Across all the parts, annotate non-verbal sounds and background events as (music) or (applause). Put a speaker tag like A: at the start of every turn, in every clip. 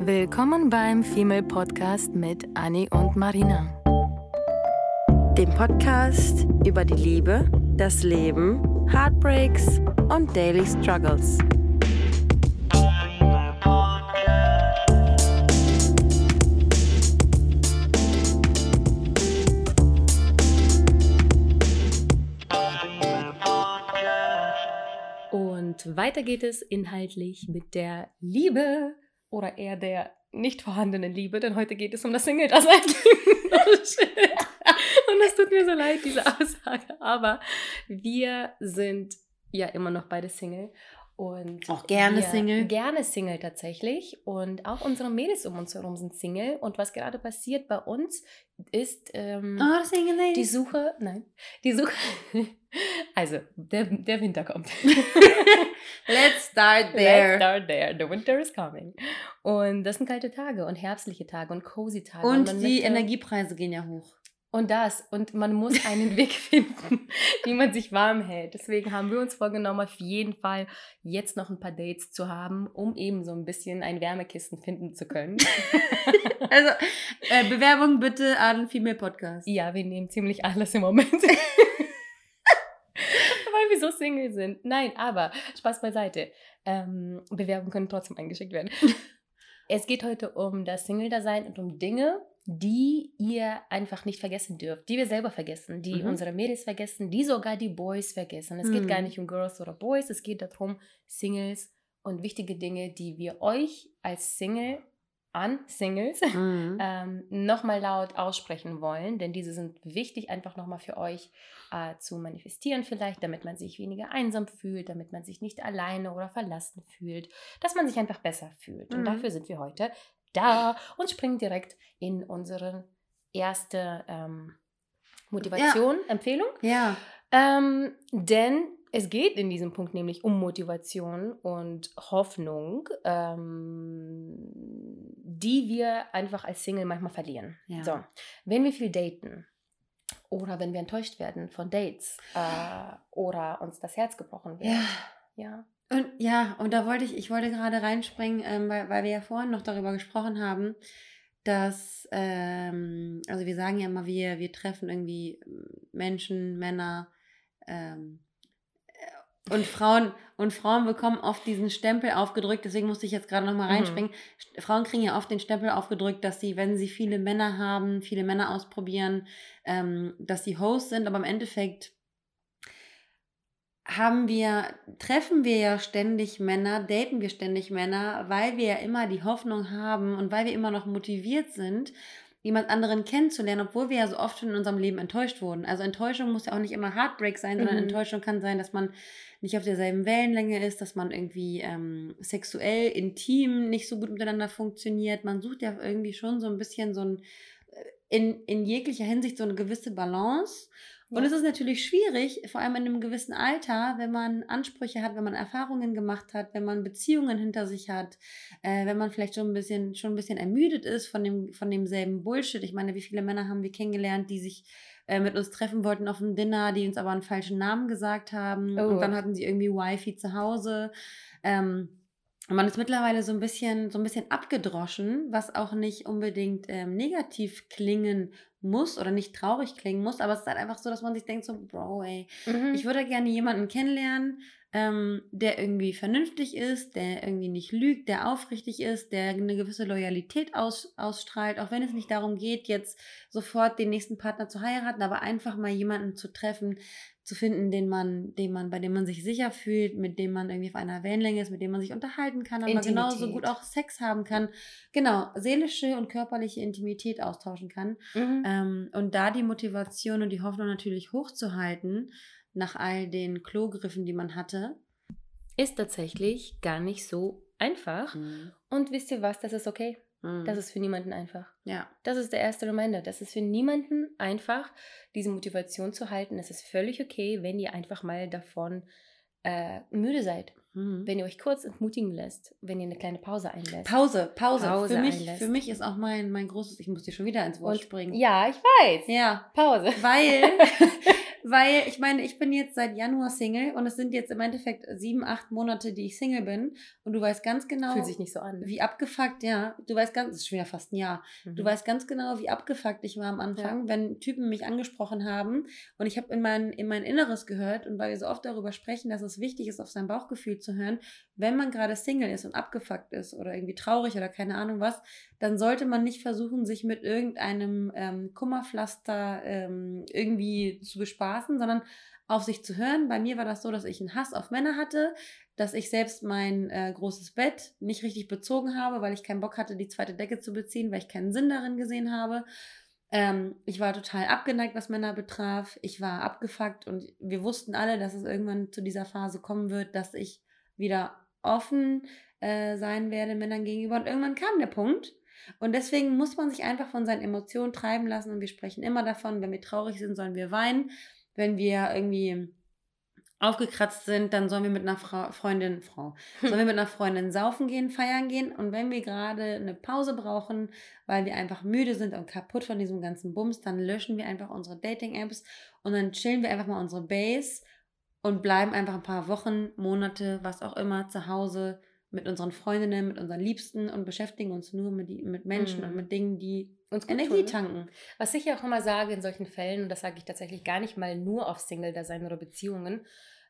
A: Willkommen beim Female Podcast mit Annie und Marina.
B: Dem Podcast über die Liebe, das Leben, Heartbreaks und Daily Struggles.
A: Und weiter geht es inhaltlich mit der Liebe oder eher der nicht vorhandenen Liebe, denn heute geht es um das Single-Dasein. Und es tut mir so leid, diese Aussage, aber wir sind ja immer noch beide Single. Und
B: Auch gerne Single.
A: Gerne Single tatsächlich. Und auch unsere Mädels um uns herum sind Single. Und was gerade passiert bei uns ist ähm,
B: Oh,
A: die. Suche, nein, die Suche, also der, der Winter kommt. (laughs)
B: Let's start
A: Let's
B: there.
A: start there. The winter is coming. Und das sind kalte Tage und herbstliche Tage und cozy Tage.
B: Und
A: man
B: die
A: möchte-
B: Energiepreise gehen ja hoch.
A: Und das. Und man muss einen Weg (laughs) finden, wie man sich warm hält. Deswegen haben wir uns vorgenommen, auf jeden Fall jetzt noch ein paar Dates zu haben, um eben so ein bisschen ein Wärmekissen finden zu können. (laughs)
B: Also, äh, Bewerbung bitte an Female Podcast.
A: ja, wir nehmen ziemlich alles im Moment. (laughs) Weil wir so Single sind. Nein, aber Spaß beiseite. Ähm, Bewerbungen können trotzdem eingeschickt werden. (laughs) es geht heute um das Single-Dasein und um Dinge, die ihr einfach nicht vergessen dürft, die wir selber vergessen, die
B: Mhm.
A: unsere Mädels vergessen, die sogar die Boys vergessen. Es geht
B: Mhm.
A: gar nicht um Girls oder Boys, es geht darum, Singles und wichtige Dinge, die wir euch als Single an Singles (laughs)
B: Mhm.
A: ähm, nochmal laut aussprechen wollen, denn diese sind wichtig einfach nochmal für euch äh, zu manifestieren vielleicht, damit man sich weniger einsam fühlt, damit man sich nicht alleine oder verlassen fühlt, dass man sich einfach besser fühlt. Und
B: Mhm.
A: dafür sind wir heute da und springen direkt in unsere erste ähm, Motivation, Empfehlung.
B: Ja.
A: Ähm, denn es geht in diesem Punkt nämlich um Motivation und Hoffnung, ähm, die wir einfach als Single manchmal verlieren.
B: Ja.
A: So, wenn wir viel daten oder wenn wir enttäuscht werden von Dates äh, oder uns das Herz gebrochen wird.
B: Ja.
A: Ja.
B: Und ja, und da wollte ich, ich wollte gerade reinspringen, ähm, weil, weil wir ja vorhin noch darüber gesprochen haben, dass, ähm, also wir sagen ja immer, wir, wir treffen irgendwie Menschen, Männer ähm, äh, und Frauen und Frauen bekommen oft diesen Stempel aufgedrückt, deswegen musste ich jetzt gerade nochmal
A: Mhm.
B: reinspringen. St- Frauen kriegen ja oft den Stempel aufgedrückt, dass sie, wenn sie viele Männer haben, viele Männer ausprobieren, ähm, dass sie Host sind, aber im Endeffekt haben wir, treffen wir ja ständig Männer, daten wir ständig Männer, weil wir ja immer die Hoffnung haben und weil wir immer noch motiviert sind, jemand anderen kennenzulernen, obwohl wir ja so oft schon in unserem Leben enttäuscht wurden. Also Enttäuschung muss ja auch nicht immer Heartbreak sein, sondern
A: Mhm.
B: Enttäuschung kann sein, dass man nicht auf derselben Wellenlänge ist, dass man irgendwie ähm, sexuell, intim nicht so gut miteinander funktioniert. Man sucht ja irgendwie schon so ein bisschen so ein, äh, in, in jeglicher Hinsicht so eine gewisse Balance. Und es ist natürlich schwierig, vor allem in einem gewissen Alter, wenn man Ansprüche hat, wenn man Erfahrungen gemacht hat, wenn man Beziehungen hinter sich hat, äh, wenn man vielleicht schon ein bisschen, schon ein bisschen ermüdet ist von dem, von demselben Bullshit. Ich meine, wie viele Männer haben wir kennengelernt, die sich äh, mit uns treffen wollten auf einem Dinner, die uns aber einen falschen Namen gesagt haben.
A: Oh.
B: Und dann hatten sie irgendwie Wifi zu Hause. Ähm, und man ist mittlerweile so ein bisschen, so ein bisschen abgedroschen, was auch nicht unbedingt ähm, negativ klingen muss oder nicht traurig klingen muss, aber es ist halt einfach so, dass man sich denkt so, Bro, ey,
A: Mhm.
B: ich würde gerne jemanden kennenlernen, ähm, der irgendwie vernünftig ist, der irgendwie nicht lügt, der aufrichtig ist, der eine gewisse Loyalität aus, ausstrahlt, auch wenn es nicht darum geht, jetzt sofort den nächsten Partner zu heiraten, aber einfach mal jemanden zu treffen, zu finden, den man, den man, bei dem man sich sicher fühlt, mit dem man irgendwie auf einer Wellenlänge ist, mit dem man sich unterhalten kann, aber
A: Intimität.
B: genauso gut auch Sex haben kann. Genau, seelische und körperliche Intimität austauschen kann.
A: Mhm.
B: Ähm, und da die Motivation und die Hoffnung natürlich hochzuhalten, nach all den Klogriffen, die man hatte.
A: Ist tatsächlich gar nicht so einfach. Und wisst ihr was, das ist okay.
B: Mhm.
A: Das ist für niemanden einfach.
B: ja.
A: Das ist der erste Reminder. Das ist für niemanden einfach, diese Motivation zu halten. Es ist völlig okay, wenn ihr einfach mal davon äh, müde seid.
B: Mhm.
A: Wenn ihr euch kurz entmutigen lässt, wenn ihr eine kleine Pause einlässt.
B: Pause, Pause.
A: Pause
B: für, mich,
A: einlässt.
B: für mich ist auch mein, mein großes, ich muss dir schon wieder ins Wort
A: Und
B: springen.
A: ja, ich weiß.
B: Ja,
A: Pause.
B: weil, (laughs) (laughs) Weil ich meine, ich bin jetzt seit Januar Single und es sind jetzt im Endeffekt sieben, acht Monate, die ich Single bin. Und du weißt ganz genau.
A: Fühlt sich nicht so an.
B: Wie abgefuckt, ja. Du weißt ganz, das ist schon wieder fast ein Jahr. Mhm. Du weißt ganz genau, wie abgefuckt ich war am Anfang, ja. wenn Typen mich angesprochen haben. Und ich habe in mein, in mein Inneres gehört und weil wir so oft darüber sprechen, dass es wichtig ist, auf sein Bauchgefühl zu hören, wenn man gerade Single ist und abgefuckt ist oder irgendwie traurig oder keine Ahnung was, dann sollte man nicht versuchen, sich mit irgendeinem ähm, Kummerpflaster ähm, irgendwie zu bespaßen, sondern auf sich zu hören. Bei mir war das so, dass ich einen Hass auf Männer hatte, dass ich selbst mein äh, großes Bett nicht richtig bezogen habe, weil ich keinen Bock hatte, die zweite Decke zu beziehen, weil ich keinen Sinn darin gesehen habe. Ähm, ich war total abgeneigt, was Männer betraf. Ich war abgefuckt und wir wussten alle, dass es irgendwann zu dieser Phase kommen wird, dass ich wieder offen äh, sein werde Männern gegenüber. Und irgendwann kam der Punkt, und deswegen muss man sich einfach von seinen Emotionen treiben lassen. Und wir sprechen immer davon, wenn wir traurig sind, sollen wir weinen. Wenn wir irgendwie aufgekratzt sind, dann sollen wir mit einer Frau, Freundin, Frau, sollen wir mit einer Freundin saufen gehen, feiern gehen. Und wenn wir gerade eine Pause brauchen, weil wir einfach müde sind und kaputt von diesem ganzen Bums, dann löschen wir einfach unsere Dating-Apps und dann chillen wir einfach mal unsere Base und bleiben einfach ein paar Wochen, Monate, was auch immer, zu Hause mit unseren Freundinnen, mit unseren Liebsten und beschäftigen uns nur mit, die, mit Menschen mhm. und mit Dingen, die uns Energie tun, ne? tanken.
A: Was ich ja auch immer sage in solchen Fällen, und das sage ich tatsächlich gar nicht mal nur auf Single-Dasein oder Beziehungen,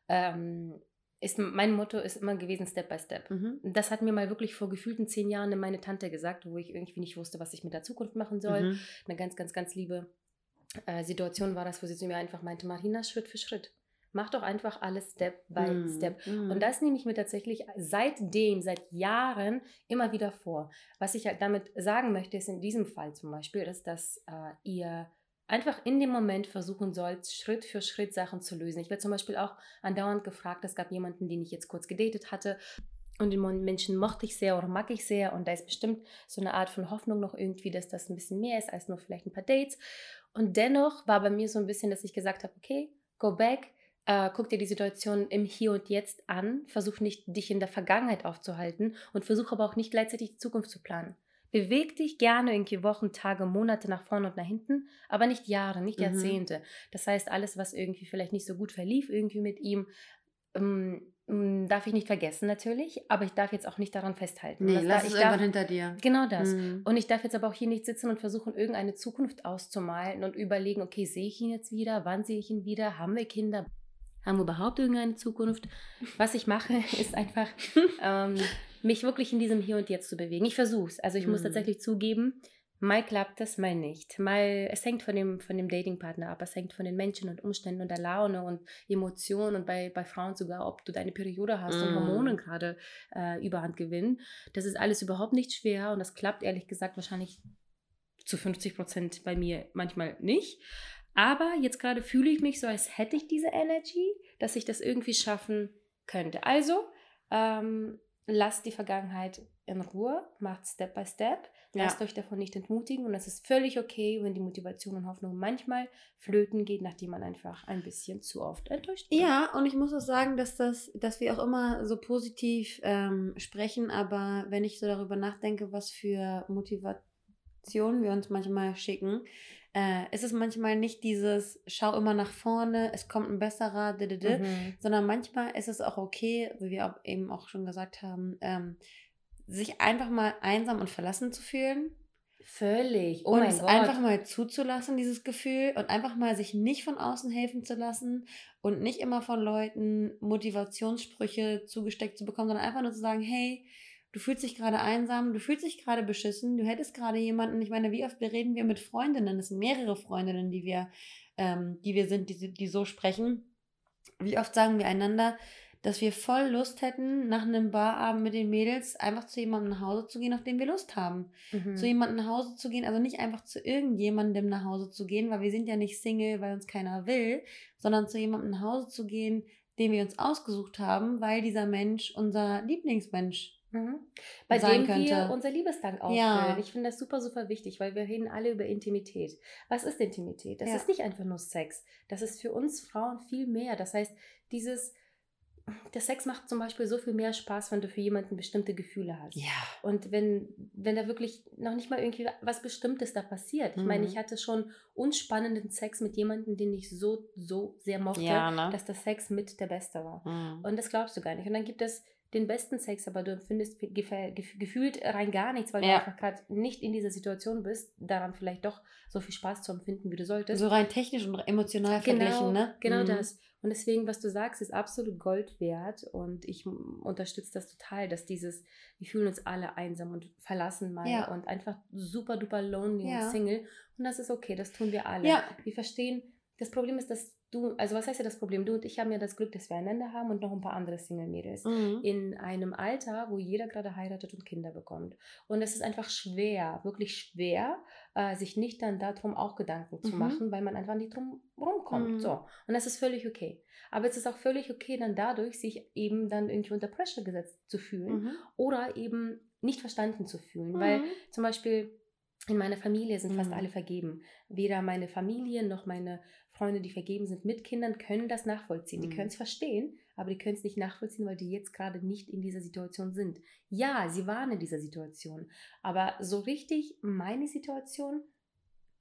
A: ähm, ist mein Motto ist immer gewesen Step by Step. Mhm. Das hat mir mal wirklich vor gefühlten zehn Jahren meine Tante gesagt, wo ich irgendwie nicht wusste, was ich mit der Zukunft machen soll. Mhm. Eine ganz, ganz, ganz liebe äh, Situation war das, wo sie zu mir einfach meinte, Marina, Schritt für Schritt. Mach doch einfach alles Step by mm, Step. Mm. Und das nehme ich mir tatsächlich seitdem, seit Jahren immer wieder vor. Was ich halt damit sagen möchte, ist in diesem Fall zum Beispiel, ist, dass äh, ihr einfach in dem Moment versuchen sollt, Schritt für Schritt Sachen zu lösen. Ich werde zum Beispiel auch andauernd gefragt, es gab jemanden, den ich jetzt kurz gedatet hatte und den Menschen mochte ich sehr oder mag ich sehr und da ist bestimmt so eine Art von Hoffnung noch irgendwie, dass das ein bisschen mehr ist als nur vielleicht ein paar Dates. Und dennoch war bei mir so ein bisschen, dass ich gesagt habe, okay, go back, äh, guck dir die Situation im Hier und Jetzt an, versuch nicht, dich in der Vergangenheit aufzuhalten und versuch aber auch nicht gleichzeitig die Zukunft zu planen. Beweg dich gerne irgendwie Wochen, Tage, Monate nach vorne und nach hinten, aber nicht Jahre, nicht mhm. Jahrzehnte. Mhm. Das heißt, alles, was irgendwie vielleicht nicht so gut verlief, irgendwie mit ihm, ähm, darf ich nicht vergessen natürlich, aber ich darf jetzt auch nicht daran festhalten.
B: Nee, lass
A: da,
B: es darf, hinter dir.
A: Genau das. Mhm. Und ich darf jetzt aber auch hier nicht sitzen und versuchen, irgendeine Zukunft auszumalen und überlegen, okay, sehe ich ihn jetzt wieder? Wann sehe ich ihn wieder? Haben wir Kinder? Haben wir überhaupt irgendeine Zukunft? Was ich mache, (laughs) ist einfach, (laughs) ähm, mich wirklich in diesem Hier und Jetzt zu bewegen. Ich versuche es. Also ich mhm. muss tatsächlich zugeben, mal klappt das, mal nicht. Mal, es hängt von dem, von dem Datingpartner ab, es hängt von den Menschen und Umständen und der Laune und Emotionen und bei, bei Frauen sogar, ob du deine Periode hast mm. und Hormone gerade äh, überhand gewinnen. Das ist alles überhaupt nicht schwer und das klappt ehrlich gesagt wahrscheinlich zu 50 Prozent bei mir manchmal nicht. Aber jetzt gerade fühle ich mich so, als hätte ich diese Energy, dass ich das irgendwie schaffen könnte. Also, ähm, lasst die Vergangenheit in Ruhe, macht Step by Step, lasst ja. euch davon nicht entmutigen und es ist völlig okay, wenn die Motivation und Hoffnung manchmal flöten geht, nachdem man einfach ein bisschen zu oft enttäuscht
B: wird. Ja, und ich muss auch sagen, dass das, dass wir auch immer so positiv ähm, sprechen, aber wenn ich so darüber nachdenke, was für Motivation wir uns manchmal schicken, äh, ist es manchmal nicht dieses, schau immer nach vorne, es kommt ein besserer, mhm. sondern manchmal ist es auch okay, wie wir auch eben auch schon gesagt haben, ähm, sich einfach mal einsam und verlassen zu fühlen.
A: Völlig. Oh
B: und es Gott. einfach mal zuzulassen, dieses Gefühl, und einfach mal sich nicht von außen helfen zu lassen und nicht immer von Leuten Motivationssprüche zugesteckt zu bekommen, sondern einfach nur zu sagen, hey, du fühlst dich gerade einsam, du fühlst dich gerade beschissen, du hättest gerade jemanden, ich meine, wie oft reden wir mit Freundinnen, es sind mehrere Freundinnen, die wir, ähm, die wir sind, die, die so sprechen. Wie oft sagen wir einander, dass wir voll Lust hätten, nach einem Barabend mit den Mädels einfach zu jemandem nach Hause zu gehen, auf den wir Lust haben. Mhm. Zu jemandem nach Hause zu gehen, also nicht einfach zu irgendjemandem nach Hause zu gehen, weil wir sind ja nicht Single, weil uns keiner will, sondern zu jemandem nach Hause zu gehen, den wir uns ausgesucht haben, weil dieser Mensch unser Lieblingsmensch Mhm.
A: Bei dem könnte. wir unser Liebesdank ausfüllen. Ja. Ich finde das super, super wichtig, weil wir reden alle über Intimität. Was ist Intimität? Das ja. ist nicht einfach nur Sex. Das ist für uns Frauen viel mehr. Das heißt, dieses der Sex macht zum Beispiel so viel mehr Spaß, wenn du für jemanden bestimmte Gefühle hast.
B: Ja.
A: Und wenn, wenn da wirklich noch nicht mal irgendwie was Bestimmtes da passiert. Ich meine,
B: Mhm.
A: ich hatte schon unspannenden Sex mit jemandem, den ich so, so sehr mochte,
B: Ja, ne?
A: dass der Sex mit der Beste war.
B: Mhm.
A: Und das glaubst du gar nicht. Und dann gibt es den besten Sex, aber du empfindest gefühlt rein gar nichts, weil du
B: Ja.
A: einfach gerade nicht in dieser Situation bist, daran vielleicht doch so viel Spaß zu empfinden, wie du solltest.
B: So rein technisch und emotional verglichen, ne?
A: Genau
B: Mhm.
A: das. Und deswegen, was du sagst, ist absolut Gold wert. Und ich unterstütze das total, dass dieses, wir fühlen uns alle einsam und verlassen mal
B: Ja.
A: und einfach super duper lonely
B: Ja.
A: und Single. Und das ist okay, das tun wir alle. Wir verstehen, das Problem ist, dass du, also was heißt ja das Problem? Du und ich haben ja das Glück, dass wir einander haben und noch ein paar andere Single-Mädels
B: Mhm.
A: in einem Alter, wo jeder gerade heiratet und Kinder bekommt. Und es ist einfach schwer, wirklich schwer, äh, sich nicht dann darum auch Gedanken zu
B: Mhm.
A: machen, weil man einfach nicht drum rumkommt.
B: Mhm.
A: So. Und das ist völlig okay. Aber es ist auch völlig okay, dann dadurch sich eben dann irgendwie unter Pressure gesetzt zu fühlen
B: Mhm.
A: oder eben nicht verstanden zu fühlen. Weil
B: Mhm.
A: zum Beispiel in meiner Familie sind fast
B: Mhm.
A: alle vergeben. Weder meine Familie noch meine Freunde, die vergeben sind mit Kindern, können das nachvollziehen. Die
B: Mhm.
A: können es verstehen, aber die können es nicht nachvollziehen, weil die jetzt gerade nicht in dieser Situation sind. Ja, sie waren in dieser Situation, aber so richtig meine Situation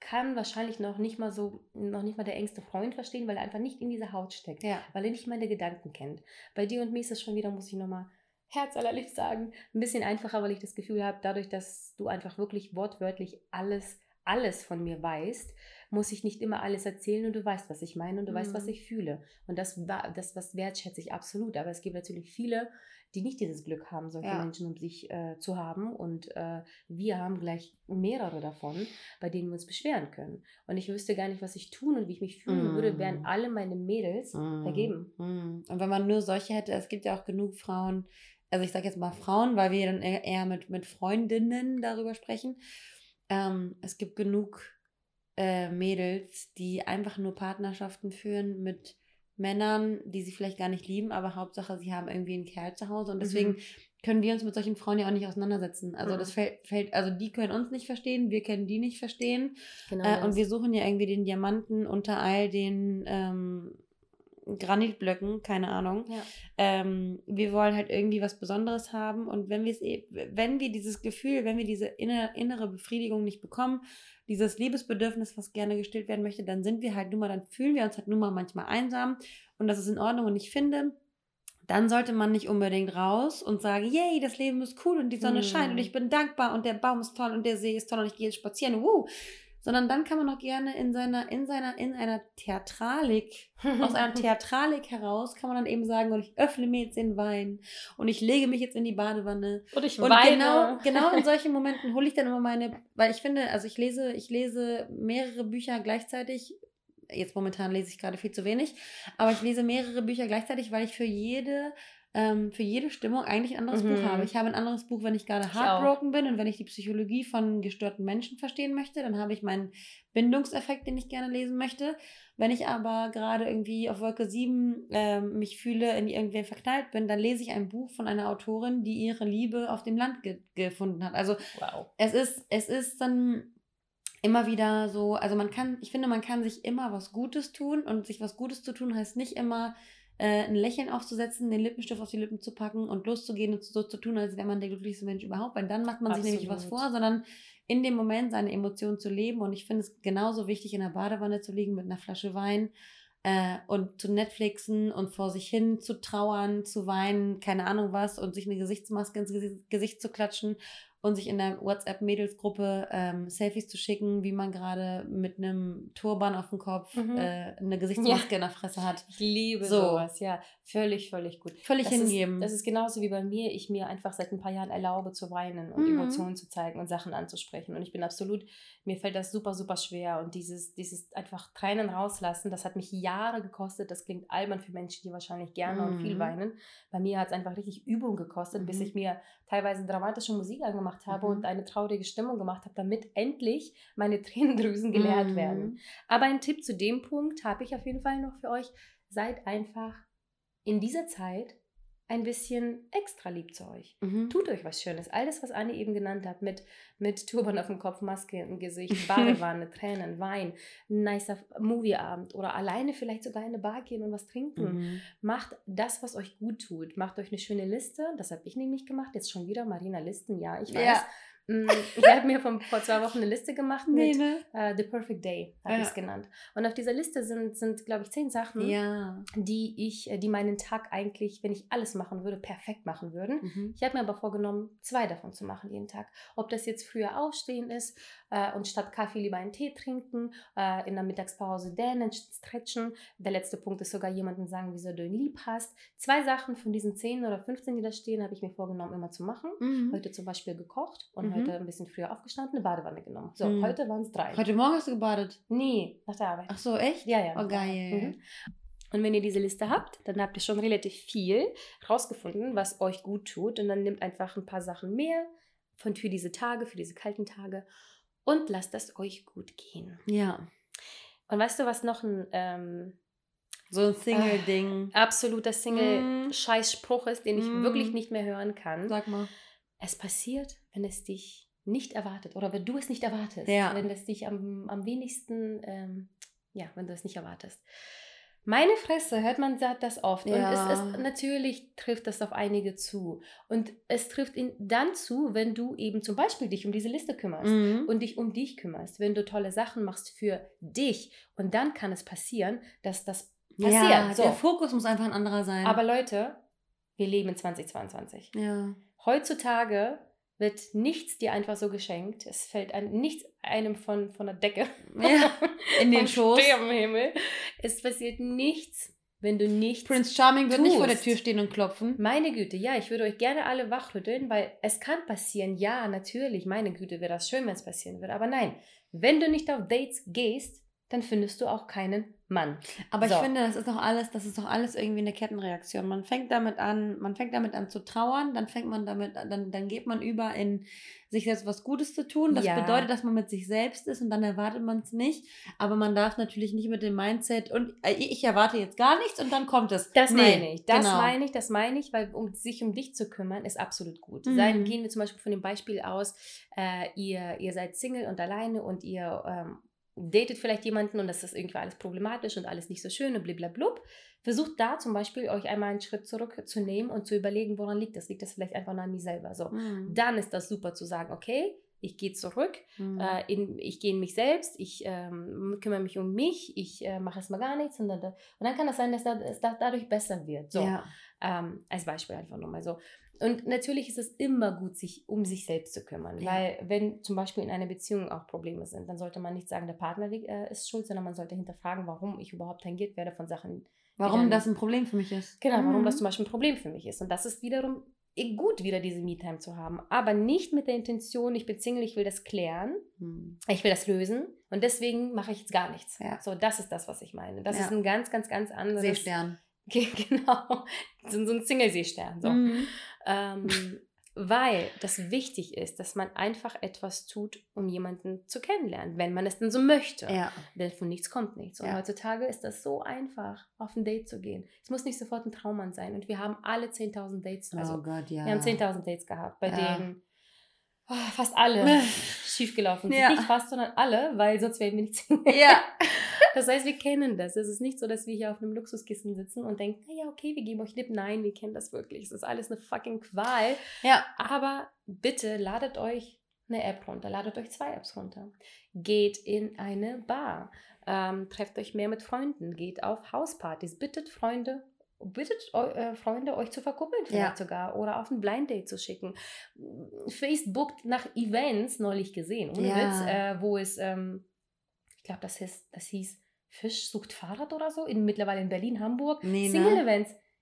A: kann wahrscheinlich noch nicht mal so, noch nicht mal der engste Freund verstehen, weil er einfach nicht in dieser Haut steckt
B: Ja.
A: weil er nicht meine Gedanken kennt. Bei dir und mir ist es schon wieder, muss ich nochmal herzallerliebst sagen, ein bisschen einfacher, weil ich das Gefühl habe, dadurch, dass du einfach wirklich wortwörtlich alles, alles von mir weißt, muss ich nicht immer alles erzählen und du weißt, was ich meine und du weißt, was
B: Mhm.
A: ich fühle. Und das, war- das was wertschätze ich absolut. Aber es gibt natürlich viele, die nicht dieses Glück haben, solche
B: Ja.
A: Menschen um sich äh, zu haben. Und äh, wir haben gleich mehrere davon, bei denen wir uns beschweren können. Und ich wüsste gar nicht, was ich tun und wie ich mich fühlen würde, wären
B: Mhm.
A: alle meine Mädels
B: Mhm.
A: vergeben.
B: Mhm. Und wenn man nur solche hätte, es gibt ja auch genug Frauen, also ich sage jetzt mal Frauen, weil wir dann eher eher mit, mit Freundinnen darüber sprechen. Ähm, es gibt genug äh, Mädels, die einfach nur Partnerschaften führen mit Männern, die sie vielleicht gar nicht lieben, aber Hauptsache, sie haben irgendwie einen Kerl zu Hause und deswegen
A: Mhm.
B: können wir uns mit solchen Frauen ja auch nicht auseinandersetzen. Also
A: Mhm.
B: das fällt, fällt, also die können uns nicht verstehen, wir können die nicht verstehen.
A: Genau
B: Äh, und wir suchen ja irgendwie den Diamanten unter all den ähm, Granitblöcken, keine Ahnung.
A: ja.
B: Ähm, wir wollen halt irgendwie was Besonderes haben und wenn wir es, wenn wir dieses Gefühl, wenn wir diese inner, innere Befriedigung nicht bekommen, dieses Liebesbedürfnis, was gerne gestillt werden möchte, dann sind wir halt nun mal, dann fühlen wir uns halt nun mal manchmal einsam und das ist in Ordnung und ich finde, dann sollte man nicht unbedingt raus und sagen, yay, das Leben ist cool und die Sonne
A: Mhm.
B: scheint und ich bin dankbar und der Baum ist toll und der See ist toll und ich gehe jetzt spazieren, wuh. Sondern dann kann man auch gerne in seiner, in seiner, in einer Theatralik, (laughs) aus einer Theatralik heraus, kann man dann eben sagen, und ich öffne mir jetzt den Wein und ich lege mich jetzt in die Badewanne.
A: Und ich
B: Und
A: weine.
B: genau, (laughs) genau in solchen Momenten hole ich dann immer meine, weil ich finde, also ich lese, ich lese mehrere Bücher gleichzeitig. Jetzt momentan lese ich gerade viel zu wenig, aber ich lese mehrere Bücher gleichzeitig, weil ich für jede, ähm, für jede Stimmung eigentlich ein anderes
A: Mhm.
B: Buch habe. Ich habe ein anderes Buch, wenn ich gerade
A: Ich
B: heartbroken bin und wenn ich die Psychologie von gestörten Menschen verstehen möchte, dann habe ich meinen Bindungseffekt, den ich gerne lesen möchte. Wenn ich aber gerade irgendwie auf Wolke 7 ähm, mich fühle, in irgendwen verknallt bin, dann lese ich ein Buch von einer Autorin, die ihre Liebe auf dem Land ge gefunden hat. Also
A: Wow.
B: es ist, es ist dann immer wieder so, also man kann, ich finde, man kann sich immer was Gutes tun und sich was Gutes zu tun heißt nicht immer äh, ein Lächeln aufzusetzen, den Lippenstift auf die Lippen zu packen und loszugehen und so zu tun, als wäre man der glücklichste Mensch überhaupt, weil dann macht man sich nämlich was vor, sondern in dem Moment seine Emotionen zu leben. Und ich finde es genauso wichtig, in der Badewanne zu liegen mit einer Flasche Wein äh, und zu Netflixen und vor sich hin zu trauern, zu weinen, keine Ahnung was und sich eine Gesichtsmaske ins Gesi- Gesicht zu klatschen und sich in der WhatsApp-Mädelsgruppe ähm, Selfies zu schicken, wie man gerade mit einem Turban auf dem Kopf
A: Mhm.
B: äh, eine Gesichtsmaske in der Fresse hat.
A: Ich liebe
B: So.
A: sowas, ja. Völlig, völlig gut.
B: Völlig
A: das
B: hingeben.
A: Ist, das ist genauso wie bei mir. Ich mir einfach seit ein paar Jahren erlaube zu weinen und
B: Mhm.
A: Emotionen zu zeigen und Sachen anzusprechen. Und ich bin absolut, mir fällt das super, super schwer. Und dieses, dieses einfach Tränen rauslassen, das hat mich Jahre gekostet. Das klingt albern für Menschen, die wahrscheinlich gerne und viel
B: Mhm.
A: weinen. Bei mir hat es einfach richtig Übung gekostet, bis
B: Mhm.
A: ich mir teilweise dramatische Musik angemacht habe
B: Mhm.
A: und eine traurige Stimmung gemacht habe, damit endlich meine (laughs) Tränendrüsen geleert
B: Mhm.
A: werden. Aber ein Tipp zu dem Punkt habe ich auf jeden Fall noch für euch. Seid einfach in dieser Zeit ein bisschen extra lieb zu euch.
B: Mhm.
A: Tut euch was Schönes. Alles, was Anni eben genannt hat, mit, mit Turban auf dem Kopf, Maske im Gesicht, (laughs) Badewanne, Tränen, Wein, ein nicer Movieabend oder alleine vielleicht sogar in eine Bar gehen und was trinken.
B: Mhm.
A: Macht das, was euch gut tut. Macht euch eine schöne Liste. Das habe ich nämlich gemacht. Jetzt schon wieder Marina Listen. Ja, ich weiß.
B: Ja.
A: Mm, Ich habe mir von, vor zwei Wochen eine Liste gemacht
B: Nee,
A: mit
B: ne?
A: äh, The Perfect Day, habe
B: Ja.
A: ich es genannt. Und auf dieser Liste sind, sind glaube ich, zehn Sachen,
B: Ja.
A: die ich, äh, die meinen Tag eigentlich, wenn ich alles machen würde, perfekt machen würden.
B: Mhm.
A: Ich habe mir aber vorgenommen, zwei davon zu machen jeden Tag. Ob das jetzt früher aufstehen ist äh, und statt Kaffee lieber einen Tee trinken, äh, in der Mittagspause dehnen, stretchen. Der letzte Punkt ist sogar jemandem sagen, wieso du ihn lieb hast. Zwei Sachen von diesen 10 oder 15, die da stehen, habe ich mir vorgenommen, immer zu machen.
B: Mhm.
A: Heute zum Beispiel gekocht und
B: Mhm.
A: Heute ein bisschen früher aufgestanden, eine Badewanne genommen. So,
B: Mhm.
A: heute waren es drei.
B: Heute Morgen hast du gebadet.
A: Nee, nach der Arbeit.
B: Ach so, echt?
A: Ja, ja.
B: Oh, geil.
A: Mhm. Und wenn ihr diese Liste habt, dann habt ihr schon relativ viel rausgefunden, was euch gut tut. Und dann nehmt einfach ein paar Sachen mehr von für diese Tage, für diese kalten Tage und lasst es euch gut gehen.
B: Ja.
A: Und weißt du, was noch ein ähm,
B: So ein Single-Ding.
A: absoluter
B: Mm.
A: Single-Scheißspruch ist, den ich
B: Mm.
A: wirklich nicht mehr hören kann?
B: Sag mal.
A: Es passiert, wenn es dich nicht erwartet oder wenn du es nicht erwartest.
B: Ja.
A: Wenn es dich am, am wenigsten, ähm, ja, wenn du es nicht erwartest. Meine Fresse, hört man sagt das oft. Und
B: Ja.
A: es ist, natürlich trifft das auf einige zu. Und es trifft ihn dann zu, wenn du eben zum Beispiel dich um diese Liste kümmerst
B: Mhm.
A: und dich um dich kümmerst, wenn du tolle Sachen machst für dich. Und dann kann es passieren, dass das passiert.
B: Ja,
A: so.
B: der Fokus muss einfach ein anderer sein.
A: Aber Leute, wir leben in 2022.
B: ja.
A: Heutzutage wird nichts dir einfach so geschenkt. Es fällt ein, nichts einem von, von der Decke.
B: Ja, (laughs) in den Schoß.
A: Sternenhimmel. Es passiert nichts, wenn du nichts.
B: Prince Charming wird nicht vor der. Tür stehen und klopfen.
A: Meine Güte, ja, ich würde euch gerne alle wachrütteln, weil es kann passieren. Ja, natürlich, meine Güte, wäre das schön, wenn es passieren würde. Aber nein, wenn du nicht auf Dates gehst, dann findest du auch keinen Mann.
B: Aber
A: So.
B: ich finde, das ist doch alles, das ist doch alles irgendwie eine Kettenreaktion. Man fängt damit an, man fängt damit an zu trauern, dann fängt man damit, an- dann, dann geht man über in sich selbst was Gutes zu tun. Das
A: Ja.
B: bedeutet, dass man mit sich selbst ist und dann erwartet man es nicht. Aber man darf natürlich nicht mit dem Mindset und äh, ich erwarte jetzt gar nichts und dann kommt es.
A: Das
B: Nee,
A: meine ich. Das
B: genau.
A: meine ich, das meine ich, weil um sich um dich zu kümmern, ist absolut gut.
B: Mhm.
A: Sein, gehen wir zum Beispiel von dem Beispiel aus, äh, ihr, ihr seid Single und alleine und ihr ähm, datet vielleicht jemanden und das ist irgendwie alles problematisch und alles nicht so schön und bliblablub. Versucht da zum Beispiel euch einmal einen Schritt zurückzunehmen und zu überlegen, woran liegt das? Liegt das vielleicht einfach nur an mir selber? So.
B: Mhm.
A: Dann ist das super zu sagen, okay, ich gehe zurück,
B: Mhm.
A: äh, in, ich gehe in mich selbst, ich ähm, kümmere mich um mich, ich äh, mache erstmal gar nichts und dann, und dann kann das sein, dass da- es da, dadurch besser wird. So,
B: Ja.
A: ähm, als Beispiel einfach nur mal so. Und natürlich ist es immer gut, sich um sich selbst zu kümmern,
B: Ja.
A: weil wenn zum Beispiel in einer Beziehung auch Probleme sind, dann sollte man nicht sagen, der Partner äh, ist schuld, sondern man sollte hinterfragen, warum ich überhaupt tangiert werde von Sachen.
B: Warum
A: dann-
B: das ein Problem für mich ist.
A: Genau, warum
B: Mhm.
A: das zum Beispiel ein Problem für mich ist. Und das ist wiederum gut, wieder diese Me-Time zu haben, aber nicht mit der Intention, ich bin Single, ich will das klären,
B: Mhm.
A: ich will das lösen und deswegen mache ich jetzt gar nichts.
B: Ja.
A: So, das ist das, was ich meine. Das
B: Ja.
A: ist ein ganz, ganz, ganz anderes.
B: Seestern. (laughs)
A: Genau. So, so ein Single-Seestern. So.
B: Mhm.
A: Ähm, weil das wichtig ist, dass man einfach etwas tut, um jemanden zu kennenlernen, wenn man es denn so möchte.
B: Ja.
A: Denn von nichts kommt nichts. Und
B: Ja.
A: heutzutage ist das so einfach, auf ein Date zu gehen. Es muss nicht sofort ein Traummann sein. Und wir haben alle 10.000 Dates. Also,
B: oh Gott, ja.
A: wir haben 10.000 Dates gehabt, bei
B: Ja.
A: denen oh, fast alle (laughs) schiefgelaufen sind.
B: Ja.
A: Nicht fast, sondern alle, weil sonst wären wir nicht Single.
B: Ja. (laughs)
A: Das heißt, wir kennen das. Es ist nicht so, dass wir hier auf einem Luxuskissen sitzen und denken, naja, okay, wir geben euch Lippen. Nein, wir kennen das wirklich. Es ist alles eine fucking Qual.
B: Ja.
A: Aber bitte ladet euch eine App runter, ladet euch zwei Apps runter. Geht in eine Bar, ähm, trefft euch mehr mit Freunden, geht auf Hauspartys, bittet Freunde, bittet äh, Freunde, euch zu verkuppeln vielleicht
B: Ja.
A: sogar oder auf ein Blind Date zu schicken. Facebook nach Events neulich gesehen, ohne
B: Ja.
A: Witz, äh, wo es, ähm, ich glaube, das hieß, das hieß Fisch sucht Fahrrad oder so, in, mittlerweile in Berlin, Hamburg.
B: Nee, ne?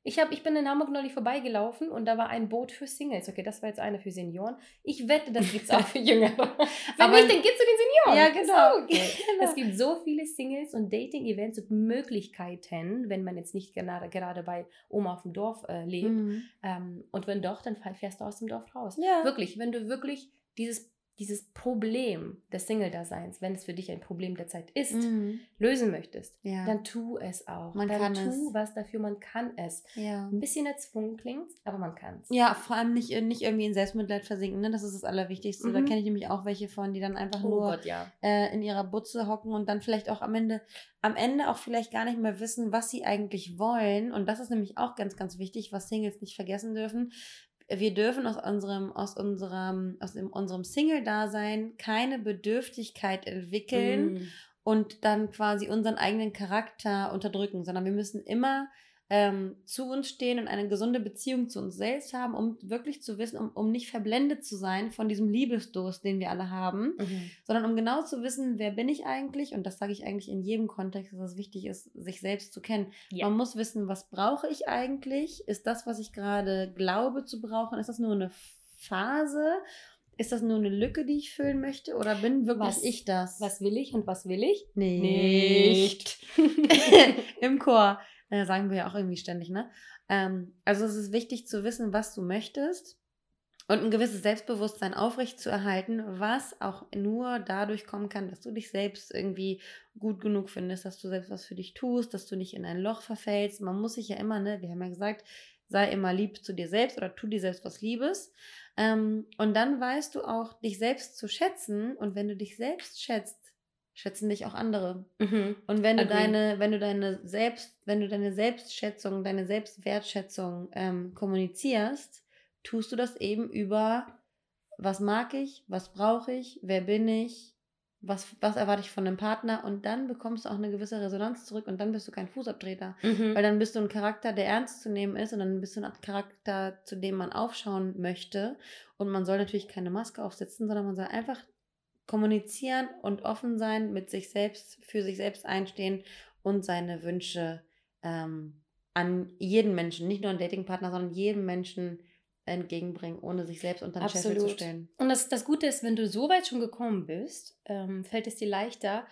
A: Ich, hab, ich bin in Hamburg neulich vorbeigelaufen und da war ein Boot für Singles. Okay, das war jetzt eine für Senioren. Ich wette, das gibt es auch für Jüngere. (laughs) Wenn (laughs)
B: Aber-
A: nicht, dann geht's zu den Senioren.
B: Ja, genau.
A: Okay. (laughs)
B: Genau.
A: Es gibt so viele Singles und Dating-Events und Möglichkeiten, wenn man jetzt nicht gerade, gerade bei Oma auf dem Dorf äh, lebt.
B: Mhm.
A: Ähm, und wenn doch, dann fährst du aus dem Dorf raus.
B: Ja.
A: Wirklich, wenn du wirklich dieses dieses Problem des Single-Daseins, wenn es für dich ein Problem der Zeit ist,
B: Mhm.
A: lösen möchtest,
B: Ja.
A: dann tu es auch.
B: Man
A: dann
B: kann
A: tu
B: es.
A: was dafür, man kann es.
B: Ja.
A: Ein bisschen erzwungen klingt, aber man kann es.
B: Ja, vor allem nicht, nicht irgendwie in Selbstmitleid versinken, ne? Das ist das Allerwichtigste. Da
A: Mhm.
B: kenne ich nämlich auch welche von, die dann einfach
A: Oh
B: nur
A: Gott, ja.
B: äh, in ihrer Butze hocken und dann vielleicht auch am Ende, am Ende auch vielleicht gar nicht mehr wissen, was sie eigentlich wollen. Und das ist nämlich auch ganz, ganz wichtig, was Singles nicht vergessen dürfen. Wir dürfen aus unserem, aus unserem, aus unserem Single-Dasein keine Bedürftigkeit entwickeln
A: Mm.
B: und dann quasi unseren eigenen Charakter unterdrücken, sondern wir müssen immer ähm, zu uns stehen und eine gesunde Beziehung zu uns selbst haben, um wirklich zu wissen, um, um nicht verblendet zu sein von diesem Liebesdurst, den wir alle haben,
A: Mhm.
B: sondern um genau zu wissen, wer bin ich eigentlich, und das sage ich eigentlich in jedem Kontext, dass es wichtig ist, sich selbst zu kennen.
A: Ja.
B: Man muss wissen, was brauche ich eigentlich? Ist das, was ich gerade glaube zu brauchen, ist das nur eine Phase? Ist das nur eine Lücke, die ich füllen möchte? Oder bin wirklich
A: Was-
B: ich das?
A: Was will ich und was will ich?
B: Nicht. (laughs) Im Chor äh, sagen wir ja auch irgendwie ständig, ne? Ähm, also es ist wichtig zu wissen, was du möchtest und ein gewisses Selbstbewusstsein aufrecht zu erhalten, was auch nur dadurch kommen kann, dass du dich selbst irgendwie gut genug findest, dass du selbst was für dich tust, dass du nicht in ein Loch verfällst. Man muss sich ja immer, ne, wir haben ja gesagt, sei immer lieb zu dir selbst oder tu dir selbst was Liebes. Ähm, und dann weißt du auch, dich selbst zu schätzen. Und wenn du dich selbst schätzt, schätzen dich auch andere.
A: Mhm.
B: Und wenn du
A: Agree.
B: deine, wenn du deine Selbst, wenn du deine Selbstschätzung, deine Selbstwertschätzung ähm, kommunizierst, tust du das eben über was mag ich, was brauche ich, wer bin ich, was, was erwarte ich von einem Partner und dann bekommst du auch eine gewisse Resonanz zurück und dann bist du kein Fußabtreter.
A: Mhm.
B: Weil dann bist du ein Charakter, der ernst zu nehmen ist und dann bist du ein Charakter, zu dem man aufschauen möchte. Und man soll natürlich keine Maske aufsetzen, sondern man soll einfach kommunizieren und offen sein, mit sich selbst, für sich selbst einstehen und seine Wünsche ähm, an jeden Menschen, nicht nur einen Datingpartner, sondern jedem Menschen entgegenbringen, ohne sich selbst unter den Scheffel zu stellen.
A: Und das, das Gute ist, wenn du so weit schon gekommen bist, ähm, fällt es dir leichter,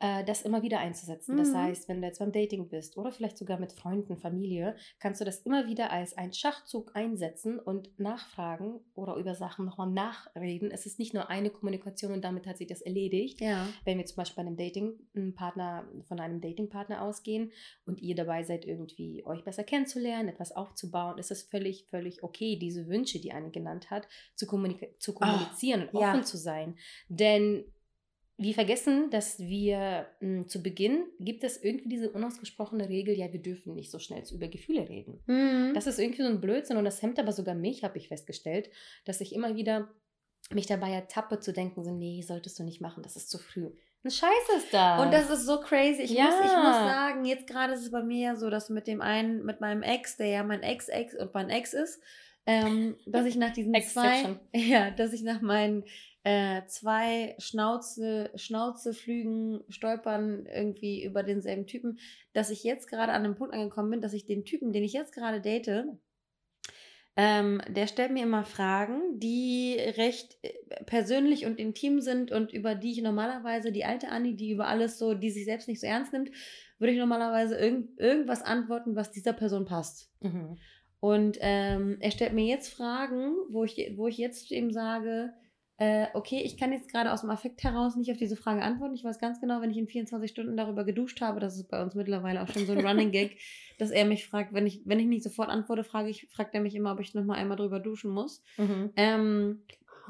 A: das immer wieder einzusetzen. Das
B: Mhm.
A: heißt, wenn du jetzt beim Dating bist oder vielleicht sogar mit Freunden, Familie, kannst du das immer wieder als einen Schachzug einsetzen und nachfragen oder über Sachen nochmal nachreden. Es ist nicht nur eine Kommunikation und damit hat sich das erledigt.
B: Ja.
A: Wenn wir zum Beispiel bei einem Dating-Partner, von einem Datingpartner ausgehen und ihr dabei seid, irgendwie euch besser kennenzulernen, etwas aufzubauen, ist es völlig, völlig okay, diese Wünsche, die eine genannt hat, zu, kommunika zu kommunizieren und
B: Ah, ja.
A: offen zu sein. Denn wir vergessen, dass wir mh, zu Beginn gibt es irgendwie diese unausgesprochene Regel, ja, wir dürfen nicht so schnell über Gefühle reden.
B: Mhm.
A: Das ist irgendwie so ein Blödsinn und das hemmt aber sogar mich, habe ich festgestellt, dass ich immer wieder mich dabei ertappe zu denken, so, nee, solltest du nicht machen, das ist zu früh. Ein Scheiß ist das.
B: Und das ist so crazy. Ich,
A: Ja.
B: muss, ich muss sagen, jetzt gerade ist es bei mir ja so, dass mit dem einen, mit meinem Ex, der ja mein Ex-Ex und mein Ex ist, ähm, dass ich nach diesen zwei, (laughs) ja, dass ich nach meinen äh, zwei Schnauze, Schnauzeflügen stolpern irgendwie über denselben Typen, dass ich jetzt gerade an einem Punkt angekommen bin, dass ich den Typen, den ich jetzt gerade date, ähm, der stellt mir immer Fragen, die recht äh, persönlich und intim sind und über die ich normalerweise, die alte Anni, die über alles so, die sich selbst nicht so ernst nimmt, würde ich normalerweise irgend, irgendwas antworten, was dieser Person passt.
A: Mhm.
B: Und ähm, er stellt mir jetzt Fragen, wo ich, wo ich jetzt ihm sage, äh, okay, ich kann jetzt gerade aus dem Affekt heraus nicht auf diese Frage antworten. Ich weiß ganz genau, wenn ich in 24 Stunden darüber geduscht habe, das ist bei uns mittlerweile auch schon so ein (laughs) Running Gag, dass er mich fragt, wenn ich, wenn ich nicht sofort antworte, frage ich, fragt er mich immer, ob ich noch mal einmal drüber duschen muss.
A: Mhm.
B: Ähm,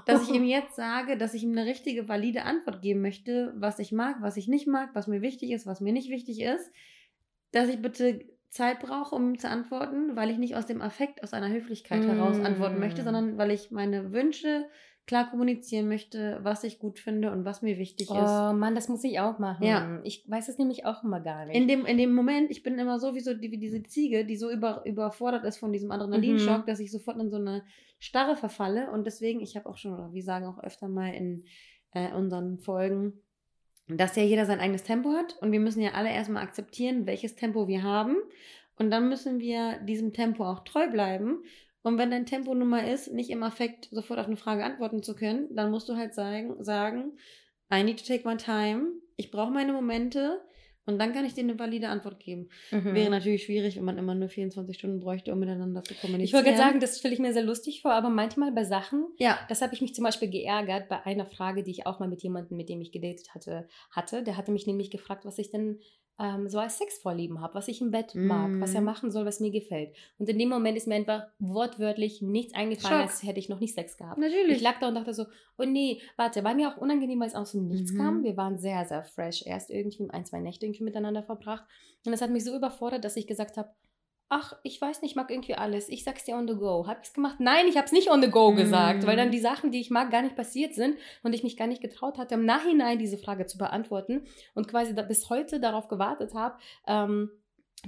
B: dass ich ihm (laughs) jetzt sage, dass ich ihm eine richtige, valide Antwort geben möchte, was ich mag, was ich nicht mag, was mir wichtig ist, was mir nicht wichtig ist. Dass ich bitte Zeit brauche, um zu antworten, weil ich nicht aus dem Affekt, aus einer Höflichkeit heraus
A: Mm.
B: antworten möchte, sondern weil ich meine Wünsche klar kommunizieren möchte, was ich gut finde und was mir wichtig ist.
A: Oh Mann, das muss ich auch machen.
B: Ja.
A: Ich weiß es nämlich auch immer gar nicht.
B: In dem, in dem Moment, ich bin immer so wie, so die, wie diese Ziege, die so über, überfordert ist von diesem Adrenalinschock,
A: Mhm.
B: dass ich sofort in so eine Starre verfalle. Und deswegen, ich habe auch schon, oder wir sagen auch öfter mal in äh, unseren Folgen, dass ja jeder sein eigenes Tempo hat. Und wir müssen ja alle erstmal akzeptieren, welches Tempo wir haben. Und dann müssen wir diesem Tempo auch treu bleiben. Und wenn dein Tempo nun mal ist, nicht im Affekt sofort auf eine Frage antworten zu können, dann musst du halt sagen, sagen I need to take my time. Ich brauche meine Momente. Und dann kann ich dir eine valide Antwort geben.
A: Mhm.
B: Wäre natürlich schwierig, wenn man immer nur 24 Stunden bräuchte, um miteinander zu kommunizieren.
A: Ich wollte sagen, das stelle ich mir sehr lustig vor, aber manchmal bei Sachen,
B: ja.
A: das habe ich mich zum Beispiel geärgert bei einer Frage, die ich auch mal mit jemandem, mit dem ich gedatet hatte, hatte. Der hatte mich nämlich gefragt, was ich denn ähm, so als Sexvorlieben habe, was ich im Bett mag, was er
B: Mm.
A: machen soll, was mir gefällt. Und in dem Moment ist mir einfach wortwörtlich nichts eingefallen,
B: Schock.
A: als hätte ich noch nicht Sex gehabt.
B: Natürlich.
A: Ich lag da und dachte so, oh nee, warte, war mir auch unangenehm, weil es aus dem Nichts
B: Mhm.
A: kam. Wir waren sehr, sehr fresh. Erst irgendwie ein, zwei Nächte irgendwie miteinander verbracht. Und das hat mich so überfordert, dass ich gesagt habe, ach, ich weiß nicht, ich mag irgendwie alles. Ich sag's dir on the go. Hab ich's gemacht? Nein, ich hab's nicht on the go gesagt,
B: Mhm.
A: weil dann die Sachen, die ich mag, gar nicht passiert sind und ich mich gar nicht getraut hatte, im Nachhinein diese Frage zu beantworten und quasi bis heute darauf gewartet habe, ähm,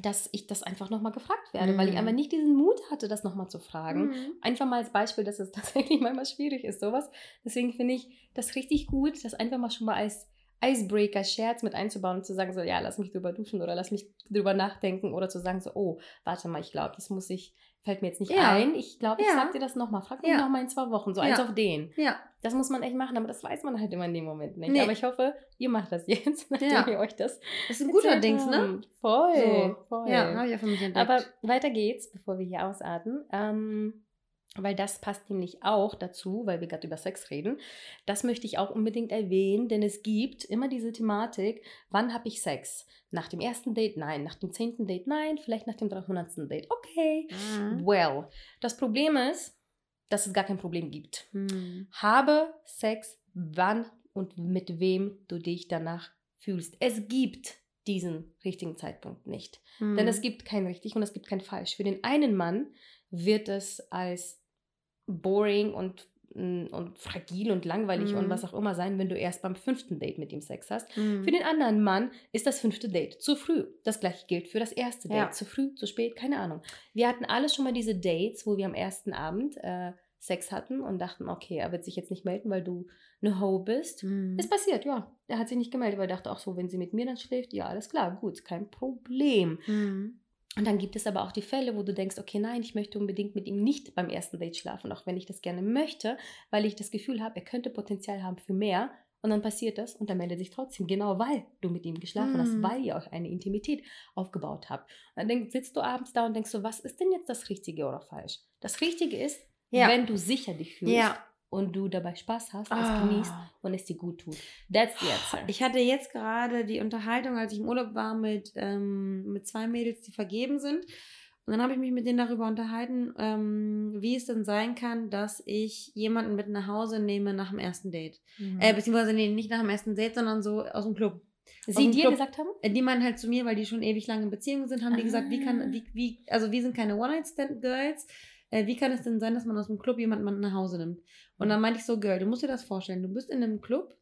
A: dass ich das einfach nochmal gefragt werde, weil ich
B: Mhm.
A: einfach nicht diesen Mut hatte, das nochmal zu fragen
B: Mhm.
A: einfach mal als Beispiel, dass es (laughs) tatsächlich manchmal schwierig ist, sowas. Deswegen finde ich das richtig gut, das einfach mal schon mal als Icebreaker, Scherz mit einzubauen und zu sagen, so, ja, lass mich drüber duschen oder lass mich drüber nachdenken oder zu sagen, so, oh, warte mal, ich glaube, das muss ich, fällt mir jetzt nicht
B: Ja.
A: ein. Ich glaube, ich
B: Ja.
A: sag dir das nochmal. Frag mich
B: Ja.
A: nochmal in zwei Wochen, so
B: Ja.
A: eins auf den.
B: Ja.
A: Das muss man echt machen, aber das weiß man halt immer in dem Moment nicht.
B: Nee.
A: Aber ich hoffe, ihr macht das jetzt, (laughs) nachdem
B: Ja.
A: ihr euch das
B: Das ist ein guter Dings, ne?
A: Voll,
B: So.
A: voll.
B: Ja, habe ich auch für mich entdeckt.
A: Aber weiter geht's, bevor wir hier ausarten. Ähm, weil das passt nämlich auch dazu, weil wir gerade über Sex reden. Das möchte ich auch unbedingt erwähnen, denn es gibt immer diese Thematik, wann habe ich Sex? Nach dem ersten Date? Nein. Nach dem zehnten Date? Nein. Vielleicht nach dem 300. Date? Okay.
B: Mhm.
A: Well, das Problem ist, dass es gar kein Problem gibt.
B: Mhm.
A: Habe Sex, wann und mit wem du dich danach fühlst. Es gibt diesen richtigen Zeitpunkt nicht.
B: Mhm.
A: Denn es gibt kein richtig und es gibt kein falsch. Für den einen Mann wird es als boring und, mm, und fragil und langweilig und
B: Mhm.
A: was auch immer sein, wenn du erst beim fünften Date mit ihm Sex hast.
B: Mhm.
A: Für den anderen Mann ist das fünfte Date zu früh. Das gleiche gilt für das erste Date.
B: Ja.
A: Zu früh, zu spät, keine Ahnung. Wir hatten alle schon mal diese Dates, wo wir am ersten Abend äh, Sex hatten und dachten, okay, er wird sich jetzt nicht melden, weil du eine Ho bist.
B: Mhm.
A: Ist passiert, ja. Er hat sich nicht gemeldet, weil er dachte, ach so, wenn sie mit mir dann schläft, ja, alles klar, gut, kein Problem.
B: Mhm.
A: Und dann gibt es aber auch die Fälle, wo du denkst, okay, nein, ich möchte unbedingt mit ihm nicht beim ersten Date schlafen, auch wenn ich das gerne möchte, weil ich das Gefühl habe, er könnte Potenzial haben für mehr. Und dann passiert das und er meldet sich trotzdem, genau weil du mit ihm geschlafen hast,
B: Mhm.
A: weil ihr euch eine Intimität aufgebaut habt. Und dann sitzt du abends da und denkst so, was ist denn jetzt das Richtige oder falsch? Das Richtige ist,
B: Ja.
A: wenn du sicher dich fühlst
B: Ja.
A: Und du dabei Spaß hast, es
B: Ah.
A: genießt und es dir gut tut. That's the answer.
B: Ich hatte jetzt gerade die Unterhaltung, als ich im Urlaub war mit, ähm, mit zwei Mädels, die vergeben sind. Und dann habe ich mich mit denen darüber unterhalten, ähm, wie es denn sein kann, dass ich jemanden mit nach Hause nehme nach dem ersten Date.
A: Mhm.
B: Äh, beziehungsweise nee, nicht nach dem ersten Date, sondern so aus dem Club.
A: Sie dir
B: Club.
A: gesagt haben?
B: Äh, Die meinen halt zu mir, weil die schon ewig lange in Beziehungen sind, haben die gesagt, wie
A: Ah.
B: kann, wie, wie, also wir sind keine One-Night-Stand-Girls. Äh, wie kann es denn sein, dass man aus dem Club jemanden nach Hause nimmt? Und dann meinte ich so, Girl, du musst dir das vorstellen. Du bist in einem Club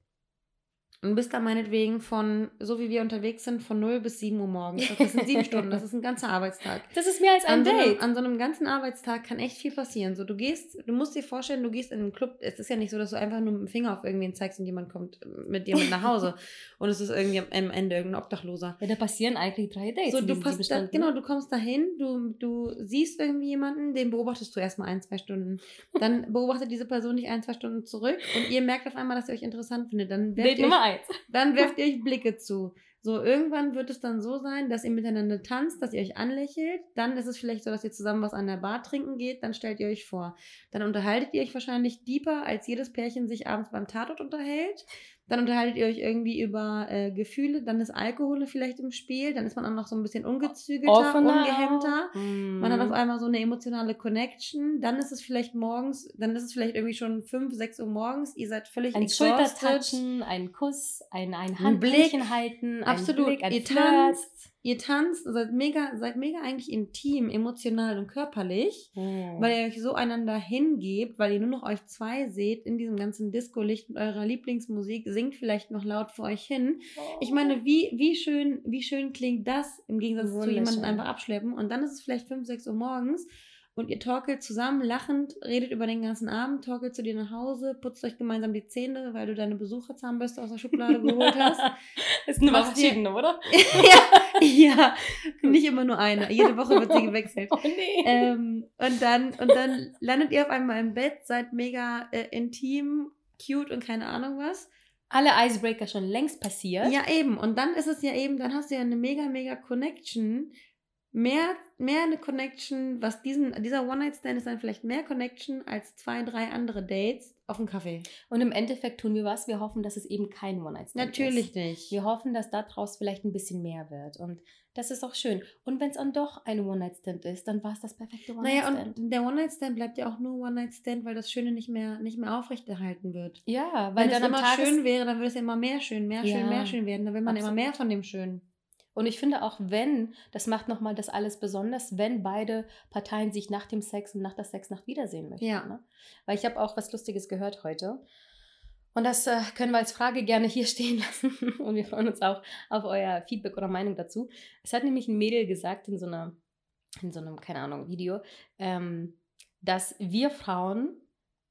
B: und bist da meinetwegen von, so wie wir unterwegs sind, von 0 bis 7 Uhr morgens. Das sind sieben (laughs) Stunden, das ist ein ganzer Arbeitstag.
A: Das ist mehr als ein
B: An so, einem,
A: Date.
B: an so einem ganzen Arbeitstag kann echt viel passieren. So, du gehst, du musst dir vorstellen, du gehst in einen Club. Es ist ja nicht so, dass du einfach nur mit dem Finger auf irgendwen zeigst und jemand kommt mit dir mit nach Hause. (laughs) und es ist irgendwie am Ende irgendein Obdachloser.
A: Ja, da passieren eigentlich drei Dates.
B: So, du passt da, genau, du kommst dahin, du, du siehst irgendwie jemanden, den beobachtest du erstmal ein, zwei Stunden. Dann (laughs) beobachtet diese Person dich ein, zwei Stunden zurück und ihr merkt auf einmal, dass ihr euch interessant findet. Dann werft,
A: Date Nummer eins. (laughs)
B: dann werft ihr euch Blicke zu. So, irgendwann wird es dann so sein, dass ihr miteinander tanzt, dass ihr euch anlächelt. Dann ist es vielleicht so, dass ihr zusammen was an der Bar trinken geht. Dann stellt ihr euch vor. Dann unterhaltet ihr euch wahrscheinlich deeper, als jedes Pärchen sich abends beim Tatort unterhält. Dann unterhaltet ihr euch irgendwie über äh, Gefühle. Dann ist Alkohol vielleicht im Spiel. Dann ist man auch noch so ein bisschen ungezügelter,
A: Offener
B: ungehemmter.
A: Mhm.
B: Man hat auf einmal so eine emotionale Connection. Dann ist es vielleicht morgens, dann ist es vielleicht irgendwie schon 5, 6 Uhr morgens. Ihr seid völlig
A: ein. Schultertatschen, ein Kuss, ein, ein
B: Ein Blick.
A: Handhändchen halten,
B: Absolut.
A: ein Blick, ein
B: ihr
A: Flirt.
B: tanzt, ihr tanzt, seid mega, seid mega eigentlich intim, emotional und körperlich,
A: Mhm.
B: weil ihr euch so einander hingebt, weil ihr nur noch euch zwei seht in diesem ganzen Disco-Licht mit eurer Lieblingsmusik, singt vielleicht noch laut vor euch hin. Ich meine, wie, wie, schön, wie schön klingt das im Gegensatz zu jemandem einfach abschleppen und dann ist es vielleicht 5, 6 Uhr morgens und ihr torkelt zusammen, lachend, redet über den ganzen Abend, torkelt zu dir nach Hause, putzt euch gemeinsam die Zähne, weil du deine Besucherzahnbürste aus der Schublade geholt hast. (laughs) Macht ihr-
A: verschiedene, oder? (laughs)
B: ja, ja, nicht immer nur eine. Jede Woche wird sie gewechselt. (laughs)
A: Oh nee.
B: Ähm, und, dann, und dann landet ihr auf einmal im Bett, seid mega äh, intim, cute und keine Ahnung was.
A: alle Icebreaker schon längst passiert.
B: Ja, eben. Und dann ist es ja eben, dann hast du ja eine mega, mega Connection. Mehr, mehr eine Connection, was diesen, dieser One-Night-Stand ist dann vielleicht mehr Connection als zwei, drei andere Dates auf dem Kaffee.
A: Und im Endeffekt tun wir was? Wir hoffen, dass es eben kein One-Night-Stand ist.
B: Natürlich nicht.
A: Wir hoffen, dass daraus vielleicht ein bisschen mehr wird. Und das ist auch schön. Und wenn es dann doch ein One-Night-Stand ist, dann war es das perfekte
B: Naja,
A: One-Night-Stand.
B: und der One-Night-Stand bleibt ja auch nur One-Night-Stand, weil das Schöne nicht mehr, nicht mehr aufrechterhalten wird.
A: ja, weil
B: Wenn
A: dann
B: es immer
A: Tages
B: schön wäre, dann würde es ja immer mehr schön, mehr schön,
A: Ja,
B: mehr schön werden. Dann will man immer
A: absolut.
B: mehr von dem Schönen.
A: Und ich finde auch, wenn, das macht nochmal das alles besonders, wenn beide Parteien sich nach dem Sex und nach der Sexnacht wiedersehen möchten.
B: Ja.
A: Ne? Weil ich habe auch was Lustiges gehört heute. Und das äh, können wir als Frage gerne hier stehen lassen. (laughs) Und wir freuen uns auch auf euer Feedback oder Meinung dazu. Es hat nämlich ein Mädel gesagt in so einer, in so einem, keine Ahnung, Video, ähm, dass wir Frauen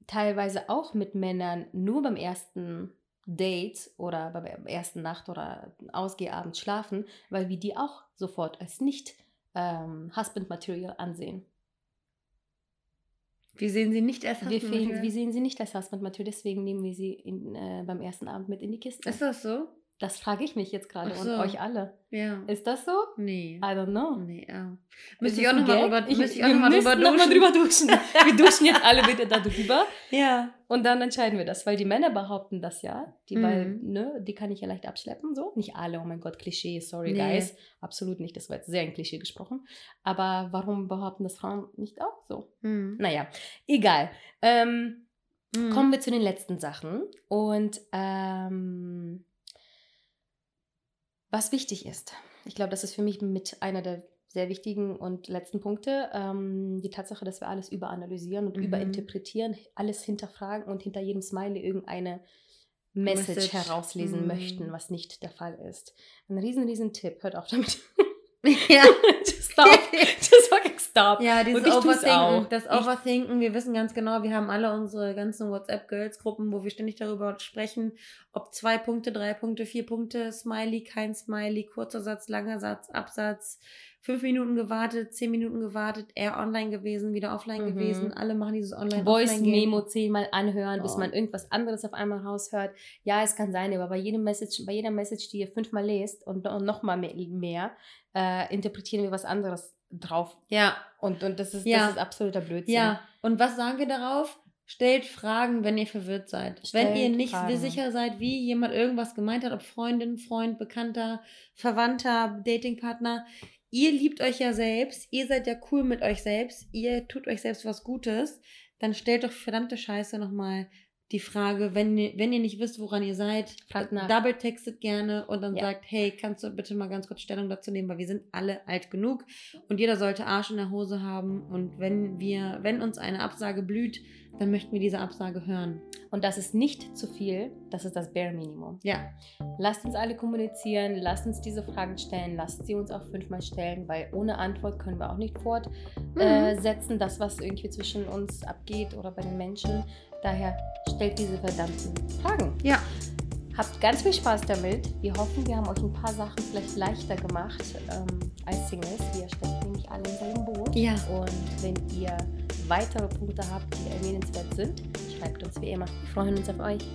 A: teilweise auch mit Männern nur beim ersten Date oder bei der ersten Nacht oder Ausgehabend schlafen, weil wir die auch sofort als nicht ähm, Husband Material ansehen.
B: Wir sehen sie nicht erst
A: Wir, fehlen, wir sehen sie nicht als Husband Material, deswegen nehmen wir sie in, äh, beim ersten Abend mit in die Kiste.
B: Ist das so?
A: Das frage ich mich jetzt gerade
B: Ach
A: und
B: so.
A: euch alle.
B: Ja.
A: Ist das so?
B: Nee.
A: I don't know.
B: Nee, ja. Müsste ich auch nochmal drüber,
A: Ich-
B: müsste ich auch
A: wir
B: noch mal drüber
A: müssen noch mal
B: duschen.
A: drüber duschen. (laughs) Wir duschen jetzt alle bitte darüber.
B: Ja.
A: Und dann entscheiden wir das, weil die Männer behaupten das ja. Die, weil,
B: Mhm.
A: ne, die kann ich ja leicht abschleppen, so. Nicht alle, oh mein Gott, Klischee, sorry,
B: Nee.
A: guys. Absolut nicht, das war jetzt sehr ein Klischee gesprochen. Aber warum behaupten das Frauen nicht auch so?
B: Mhm.
A: Naja, egal. Ähm,
B: Mhm.
A: Kommen wir zu den letzten Sachen. Und ähm, was wichtig ist, ich glaube, das ist für mich mit einer der sehr wichtigen und letzten Punkte, ähm, die Tatsache, dass wir alles überanalysieren und
B: Mhm.
A: überinterpretieren, alles hinterfragen und hinter jedem Smiley irgendeine Message,
B: Message.
A: herauslesen
B: Mhm.
A: möchten, was nicht der Fall ist. Ein riesen, riesen Tipp, hört auf damit. (laughs)
B: Ja.
A: Just (laughs) stop. (laughs) Just fucking stop.
B: Ja, dieses
A: Und
B: Overthinken. Das Overthinken, wir wissen ganz genau, wir haben alle unsere ganzen WhatsApp-Girls-Gruppen, wo wir ständig darüber sprechen, ob zwei Punkte, drei Punkte, vier Punkte, Smiley, kein Smiley, kurzer Satz, langer Satz, Absatz, fünf Minuten gewartet, zehn Minuten gewartet, eher online gewesen, wieder offline
A: Mhm.
B: gewesen. Alle machen dieses online
A: Voice. Memo zehnmal anhören, bis
B: Oh.
A: man irgendwas anderes auf einmal raushört. Ja, es kann sein, aber bei jedem Message, bei jeder Message, die ihr fünfmal lest und, und noch mal mehr, mehr äh, interpretieren wir was anderes drauf.
B: Ja,
A: Und, und das, ist,
B: Ja.
A: das ist absoluter Blödsinn.
B: Ja, und was sagen wir darauf? Stellt Fragen, wenn ihr verwirrt seid. wenn
A: Stellt
B: ihr nicht
A: Fragen.
B: sicher seid, wie jemand irgendwas gemeint hat, ob Freundin, Freund, Bekannter, Verwandter, Datingpartner. Ihr liebt euch ja selbst, ihr seid ja cool mit euch selbst, ihr tut euch selbst was Gutes, dann stellt doch verdammte Scheiße nochmal die Frage, wenn ihr, wenn ihr nicht wisst, woran ihr seid,
A: nach.
B: double textet gerne und dann
A: Ja.
B: sagt, hey, kannst du bitte mal ganz kurz Stellung dazu nehmen, weil wir sind alle alt genug und jeder sollte Arsch in der Hose haben und wenn wir, wenn uns eine Absage blüht, dann möchten wir diese Absage hören.
A: Und das ist nicht zu viel, das ist das Bare Minimum.
B: Ja,
A: Lasst uns alle kommunizieren, lasst uns diese Fragen stellen, lasst sie uns auch fünfmal stellen, weil ohne Antwort können wir auch nicht fortsetzen, äh,
B: Mhm.
A: setzen, das, was irgendwie zwischen uns abgeht oder bei den Menschen. Daher stellt diese verdammten Fragen.
B: ja,
A: Habt ganz viel Spaß damit. Wir hoffen, wir haben euch ein paar Sachen vielleicht leichter gemacht ähm, als Singles. Wir stecken nämlich alle im selben Boot.
B: ja.
A: Und wenn ihr weitere Punkte habt, die erwähnenswert sind, schreibt uns wie immer. Wir freuen uns auf euch.